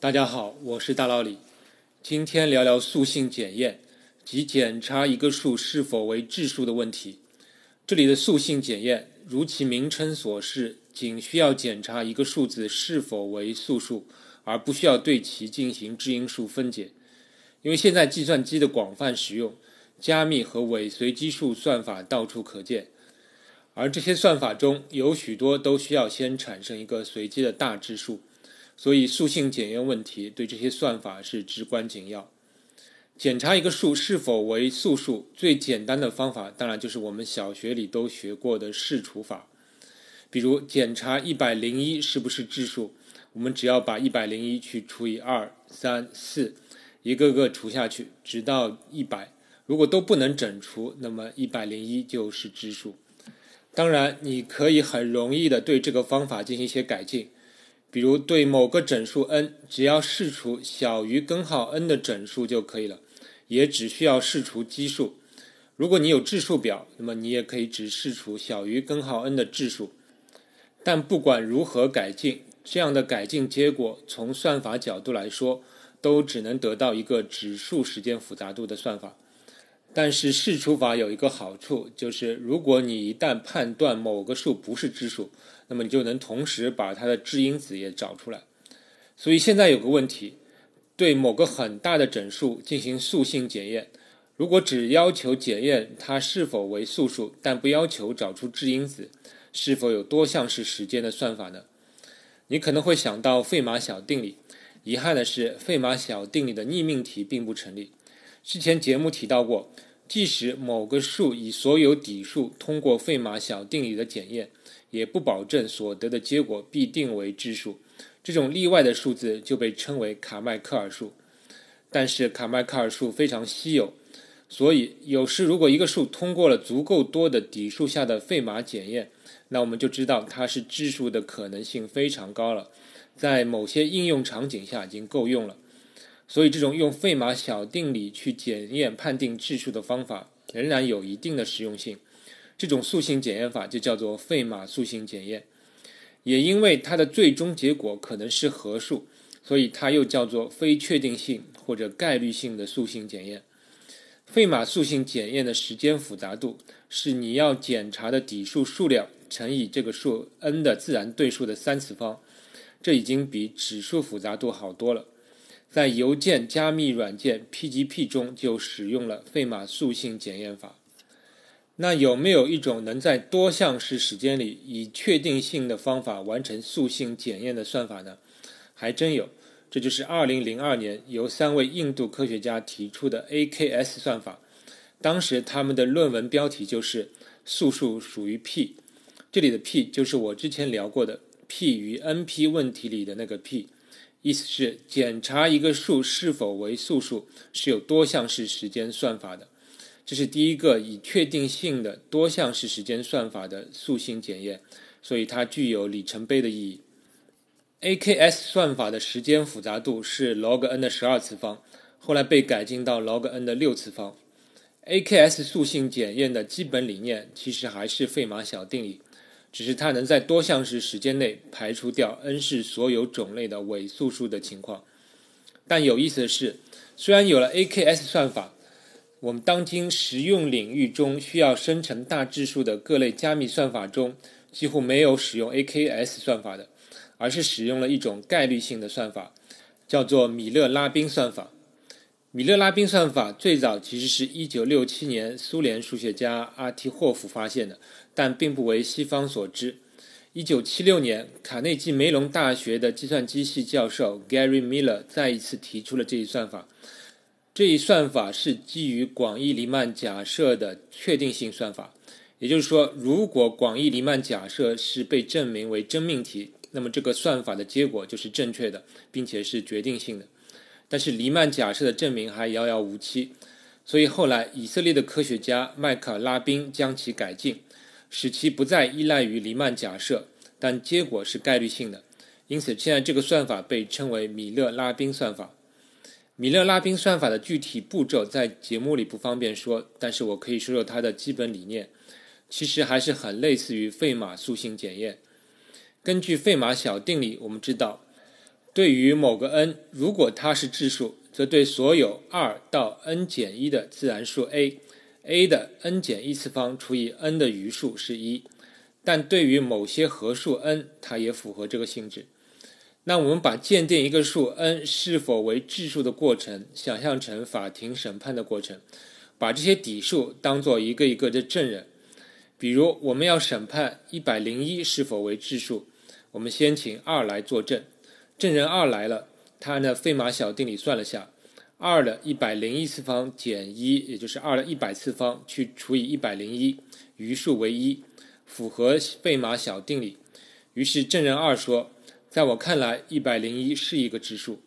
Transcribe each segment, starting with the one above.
大家好，我是大老李。今天聊聊素性检验，即检查一个数是否为质数的问题。这里的素性检验，如其名称所示，仅需要检查一个数字是否为素数，而不需要对其进行质因数分解。因为现在计算机的广泛使用，加密和伪随机数算法到处可见，而这些算法中有许多都需要先产生一个随机的大质数，所以素性检验问题对这些算法是至关紧要。检查一个数是否为素数，最简单的方法当然就是我们小学里都学过的试除法。比如检查一百零一是不是质数，我们只要把一百零一去除以二、三、四，一个个除下去，直到一百。如果都不能整除，那么一百零一就是质数。当然，你可以很容易的对这个方法进行一些改进。比如对某个整数 n，只要试除小于根号 n 的整数就可以了。也只需要试除奇数。如果你有质数表，那么你也可以只试除小于根号 n 的质数。但不管如何改进，这样的改进结果从算法角度来说，都只能得到一个指数时间复杂度的算法。但是试除法有一个好处，就是如果你一旦判断某个数不是质数，那么你就能同时把它的质因子也找出来。所以现在有个问题。对某个很大的整数进行素性检验，如果只要求检验它是否为素数，但不要求找出质因子，是否有多项式时间的算法呢？你可能会想到费马小定理。遗憾的是，费马小定理的逆命题并不成立。之前节目提到过，即使某个数以所有底数通过费马小定理的检验，也不保证所得的结果必定为质数。这种例外的数字就被称为卡迈克尔数，但是卡迈克尔数非常稀有，所以有时如果一个数通过了足够多的底数下的费马检验，那我们就知道它是质数的可能性非常高了，在某些应用场景下已经够用了。所以这种用费马小定理去检验判定质数的方法仍然有一定的实用性，这种素性检验法就叫做费马素性检验。也因为它的最终结果可能是合数，所以它又叫做非确定性或者概率性的素性检验。费马素性检验的时间复杂度是你要检查的底数数量乘以这个数 n 的自然对数的三次方，这已经比指数复杂度好多了。在邮件加密软件 PGP 中就使用了费马素性检验法。那有没有一种能在多项式时间里以确定性的方法完成素性检验的算法呢？还真有，这就是2002年由三位印度科学家提出的 AKS 算法。当时他们的论文标题就是“素数属于 P”，这里的 P 就是我之前聊过的 P 与 NP 问题里的那个 P，意思是检查一个数是否为素数是有多项式时间算法的。这是第一个以确定性的多项式时间算法的素性检验，所以它具有里程碑的意义。AKS 算法的时间复杂度是 log n 的十二次方，后来被改进到 log n 的六次方。AKS 素性检验的基本理念其实还是费马小定理，只是它能在多项式时间内排除掉 n 是所有种类的伪素数的情况。但有意思的是，虽然有了 AKS 算法，我们当今实用领域中需要生成大质数的各类加密算法中，几乎没有使用 AKS 算法的，而是使用了一种概率性的算法，叫做米勒拉宾算法。米勒拉宾算法最早其实是一九六七年苏联数学家阿提霍夫发现的，但并不为西方所知。一九七六年，卡内基梅隆大学的计算机系教授 Gary Miller 再一次提出了这一算法。这一算法是基于广义黎曼假设的确定性算法，也就是说，如果广义黎曼假设是被证明为真命题，那么这个算法的结果就是正确的，并且是决定性的。但是黎曼假设的证明还遥遥无期，所以后来以色列的科学家麦克拉宾将其改进，使其不再依赖于黎曼假设，但结果是概率性的。因此，现在这个算法被称为米勒拉宾算法。米勒拉宾算法的具体步骤在节目里不方便说，但是我可以说说它的基本理念。其实还是很类似于费马素性检验。根据费马小定理，我们知道，对于某个 n，如果它是质数，则对所有二到 n 减一的自然数 a a 的 n 减一次方除以 n 的余数是一。但对于某些合数 n，它也符合这个性质。那我们把鉴定一个数 n 是否为质数的过程，想象成法庭审判的过程，把这些底数当做一个一个的证人。比如，我们要审判一百零一是否为质数，我们先请二来作证。证人二来了，他按照费马小定理算了下，二的一百零一次方减一，也就是二的一百次方去除以一百零一，余数为一，符合费马小定理。于是证人二说，在我看来，一百零一是一个质数。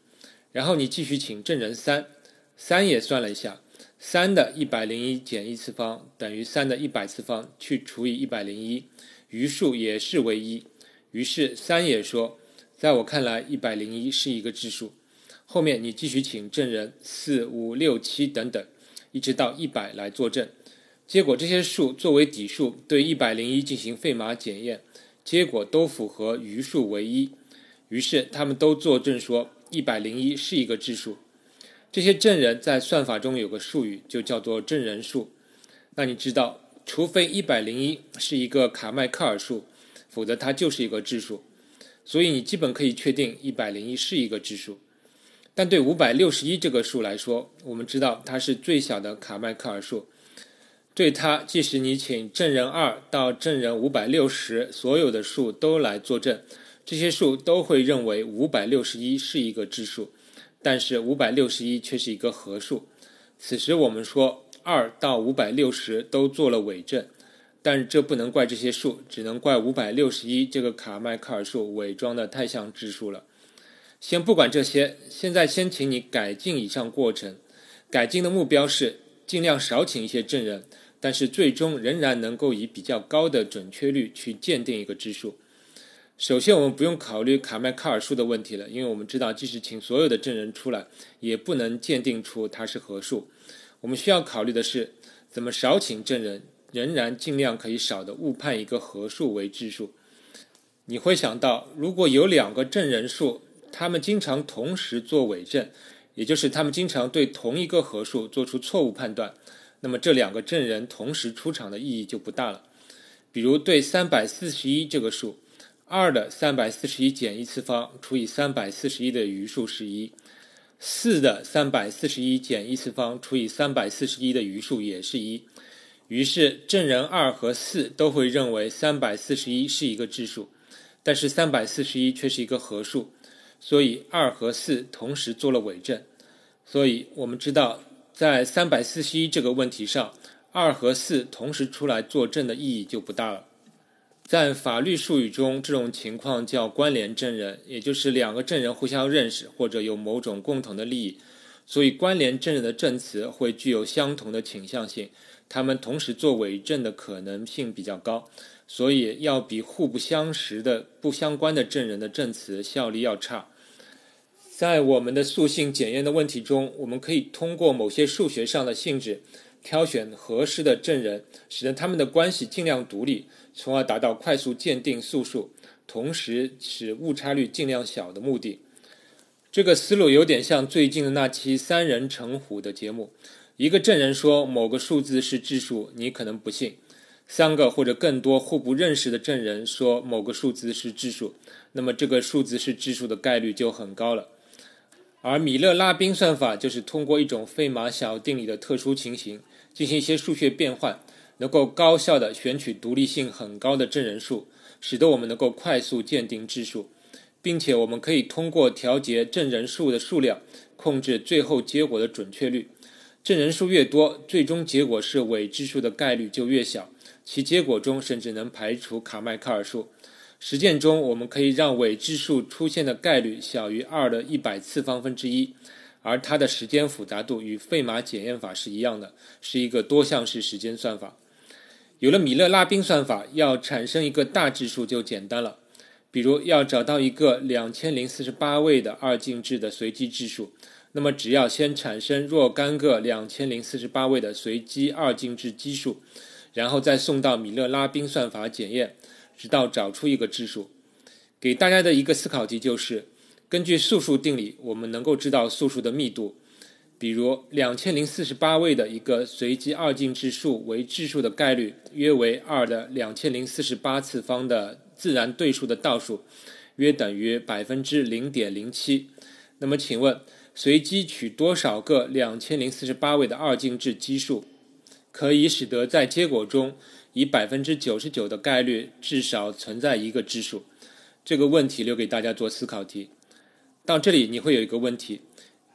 然后你继续请证人三，三也算了一下。三的一百零一减一次方等于三的一百次方去除以一百零一，余数也是为一。于是三也说，在我看来，一百零一是一个质数。后面你继续请证人四、五、六、七等等，一直到一百来作证。结果这些数作为底数对一百零一进行费马检验，结果都符合余数为一。于是他们都作证说，一百零一是一个质数。这些证人在算法中有个术语，就叫做证人数。那你知道，除非一百零一是一个卡迈克尔数，否则它就是一个质数。所以你基本可以确定一百零一是一个质数。但对五百六十一这个数来说，我们知道它是最小的卡迈克尔数。对它，即使你请证人二到证人五百六十所有的数都来作证，这些数都会认为五百六十一是一个质数。但是五百六十一却是一个合数。此时我们说二到五百六十都做了伪证，但这不能怪这些数，只能怪五百六十一这个卡迈克尔数伪装的太像质数了。先不管这些，现在先请你改进以上过程。改进的目标是尽量少请一些证人，但是最终仍然能够以比较高的准确率去鉴定一个质数。首先，我们不用考虑卡迈卡尔数的问题了，因为我们知道，即使请所有的证人出来，也不能鉴定出它是合数。我们需要考虑的是，怎么少请证人，仍然尽量可以少的误判一个合数为质数。你会想到，如果有两个证人数，他们经常同时做伪证，也就是他们经常对同一个合数做出错误判断，那么这两个证人同时出场的意义就不大了。比如对三百四十一这个数。二的三百四十一减一次方除以三百四十一的余数是一，四的三百四十一减一次方除以三百四十一的余数也是一，于是证人二和四都会认为三百四十一是一个质数，但是三百四十一却是一个合数，所以二和四同时做了伪证。所以我们知道，在三百四十一这个问题上，二和四同时出来作证的意义就不大了。在法律术语中，这种情况叫关联证人，也就是两个证人互相认识或者有某种共同的利益，所以关联证人的证词会具有相同的倾向性，他们同时做伪证的可能性比较高，所以要比互不相识的不相关的证人的证词效力要差。在我们的塑性检验的问题中，我们可以通过某些数学上的性质。挑选合适的证人，使得他们的关系尽量独立，从而达到快速鉴定诉数，同时使误差率尽量小的目的。这个思路有点像最近的那期“三人成虎”的节目。一个证人说某个数字是质数，你可能不信；三个或者更多互不认识的证人说某个数字是质数，那么这个数字是质数的概率就很高了。而米勒拉宾算法就是通过一种费马小定理的特殊情形。进行一些数学变换，能够高效的选取独立性很高的证人数，使得我们能够快速鉴定质数，并且我们可以通过调节证人数的数量，控制最后结果的准确率。证人数越多，最终结果是伪质数的概率就越小，其结果中甚至能排除卡迈克尔数。实践中，我们可以让伪质数出现的概率小于二的一百次方分之一。而它的时间复杂度与费马检验法是一样的，是一个多项式时间算法。有了米勒拉宾算法，要产生一个大质数就简单了。比如要找到一个两千零四十八位的二进制的随机质数，那么只要先产生若干个两千零四十八位的随机二进制基数，然后再送到米勒拉宾算法检验，直到找出一个质数。给大家的一个思考题就是。根据素数定理，我们能够知道素数的密度。比如两千零四十八位的一个随机二进制数为质数的概率约为二的两千零四十八次方的自然对数的倒数，约等于百分之零点零七。那么，请问随机取多少个两千零四十八位的二进制奇数，可以使得在结果中以百分之九十九的概率至少存在一个质数？这个问题留给大家做思考题。到这里，你会有一个问题：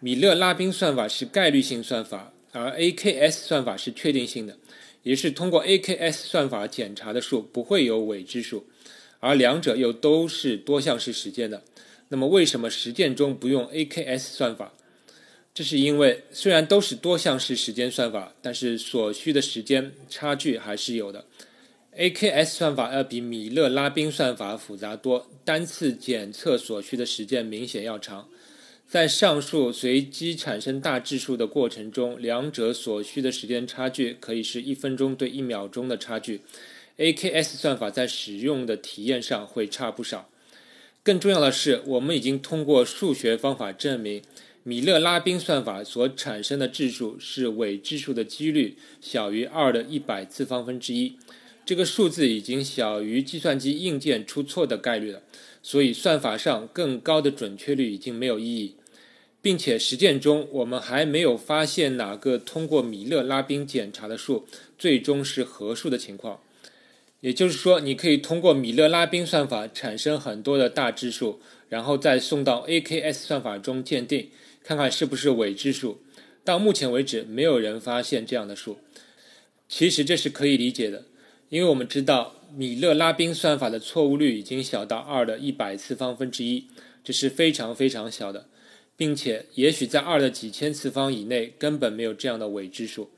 米勒拉宾算法是概率性算法，而 AKS 算法是确定性的，也是通过 AKS 算法检查的数不会有伪质数，而两者又都是多项式时间的。那么，为什么实践中不用 AKS 算法？这是因为虽然都是多项式时间算法，但是所需的时间差距还是有的。AKS 算法要比米勒拉宾算法复杂多，单次检测所需的时间明显要长。在上述随机产生大质数的过程中，两者所需的时间差距可以是一分钟对一秒钟的差距。AKS 算法在使用的体验上会差不少。更重要的是，我们已经通过数学方法证明，米勒拉宾算法所产生的质数是伪质数的几率小于二的一百次方分之一。这个数字已经小于计算机硬件出错的概率了，所以算法上更高的准确率已经没有意义，并且实践中我们还没有发现哪个通过米勒拉宾检查的数最终是合数的情况。也就是说，你可以通过米勒拉宾算法产生很多的大质数，然后再送到 AKS 算法中鉴定，看看是不是伪质数。到目前为止，没有人发现这样的数。其实这是可以理解的。因为我们知道米勒拉宾算法的错误率已经小到二的一百次方分之一，这是非常非常小的，并且也许在二的几千次方以内根本没有这样的伪质数。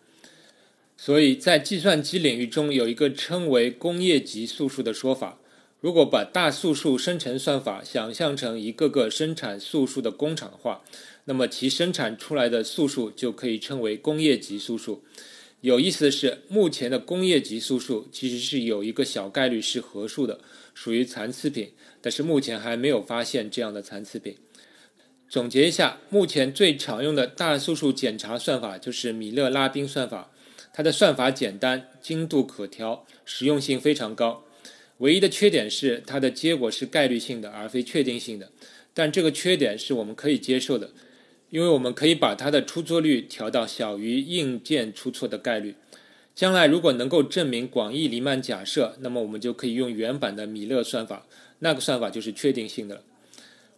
所以在计算机领域中有一个称为工业级素数的说法。如果把大素数生成算法想象成一个个生产素数的工厂的话，那么其生产出来的素数就可以称为工业级素数。有意思的是，目前的工业级素数其实是有一个小概率是合数的，属于残次品，但是目前还没有发现这样的残次品。总结一下，目前最常用的大素数检查算法就是米勒拉宾算法，它的算法简单、精度可调、实用性非常高。唯一的缺点是它的结果是概率性的而非确定性的，但这个缺点是我们可以接受的。因为我们可以把它的出错率调到小于硬件出错的概率。将来如果能够证明广义黎曼假设，那么我们就可以用原版的米勒算法，那个算法就是确定性的了。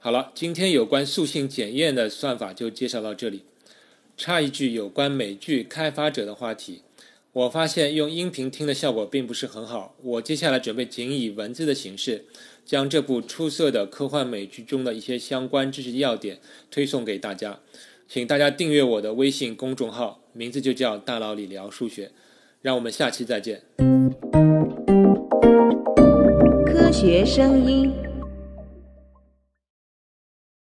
好了，今天有关塑性检验的算法就介绍到这里。插一句有关美剧开发者的话题，我发现用音频听的效果并不是很好，我接下来准备仅以文字的形式。将这部出色的科幻美剧中的一些相关知识要点推送给大家，请大家订阅我的微信公众号，名字就叫“大佬李聊数学”。让我们下期再见。科学声音。